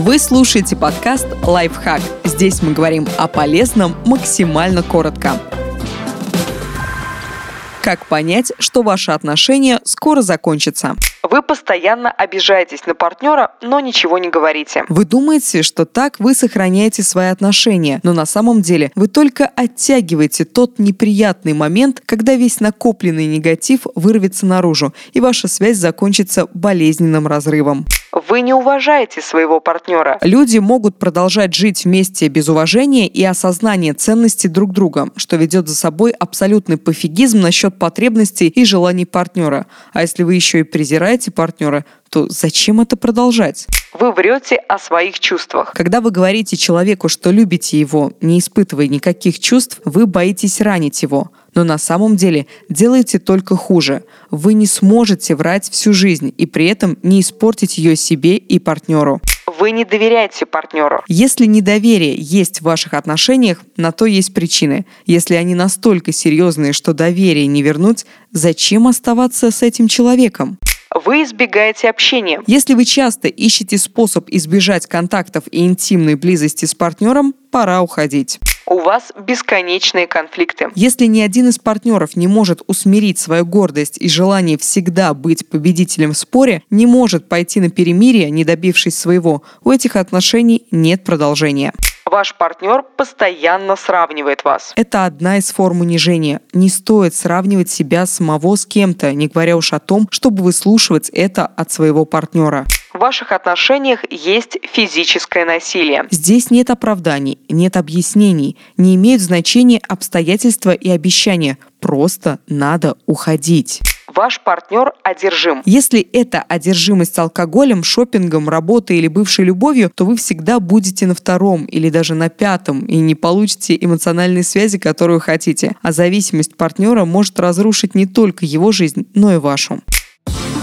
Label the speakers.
Speaker 1: Вы слушаете подкаст «Лайфхак». Здесь мы говорим о полезном максимально коротко. Как понять, что ваши отношения скоро закончатся?
Speaker 2: Вы постоянно обижаетесь на партнера, но ничего не говорите.
Speaker 1: Вы думаете, что так вы сохраняете свои отношения, но на самом деле вы только оттягиваете тот неприятный момент, когда весь накопленный негатив вырвется наружу, и ваша связь закончится болезненным разрывом.
Speaker 2: Вы не уважаете своего партнера.
Speaker 1: Люди могут продолжать жить вместе без уважения и осознания ценности друг друга, что ведет за собой абсолютный пофигизм насчет потребностей и желаний партнера. А если вы еще и презираете партнера, то зачем это продолжать?
Speaker 2: Вы врете о своих чувствах.
Speaker 1: Когда вы говорите человеку, что любите его, не испытывая никаких чувств, вы боитесь ранить его. Но на самом деле делаете только хуже. Вы не сможете врать всю жизнь и при этом не испортить ее себе и партнеру.
Speaker 2: Вы не доверяете партнеру.
Speaker 1: Если недоверие есть в ваших отношениях, на то есть причины. Если они настолько серьезные, что доверие не вернуть, зачем оставаться с этим человеком?
Speaker 2: Вы избегаете общения.
Speaker 1: Если вы часто ищете способ избежать контактов и интимной близости с партнером, пора уходить.
Speaker 2: У вас бесконечные конфликты.
Speaker 1: Если ни один из партнеров не может усмирить свою гордость и желание всегда быть победителем в споре, не может пойти на перемирие, не добившись своего, у этих отношений нет продолжения.
Speaker 2: Ваш партнер постоянно сравнивает вас.
Speaker 1: Это одна из форм унижения. Не стоит сравнивать себя самого с кем-то, не говоря уж о том, чтобы выслушивать это от своего партнера.
Speaker 2: В ваших отношениях есть физическое насилие.
Speaker 1: Здесь нет оправданий, нет объяснений, не имеют значения обстоятельства и обещания. Просто надо уходить
Speaker 2: ваш партнер одержим.
Speaker 1: Если это одержимость алкоголем, шопингом, работой или бывшей любовью, то вы всегда будете на втором или даже на пятом и не получите эмоциональной связи, которую хотите. А зависимость партнера может разрушить не только его жизнь, но и вашу.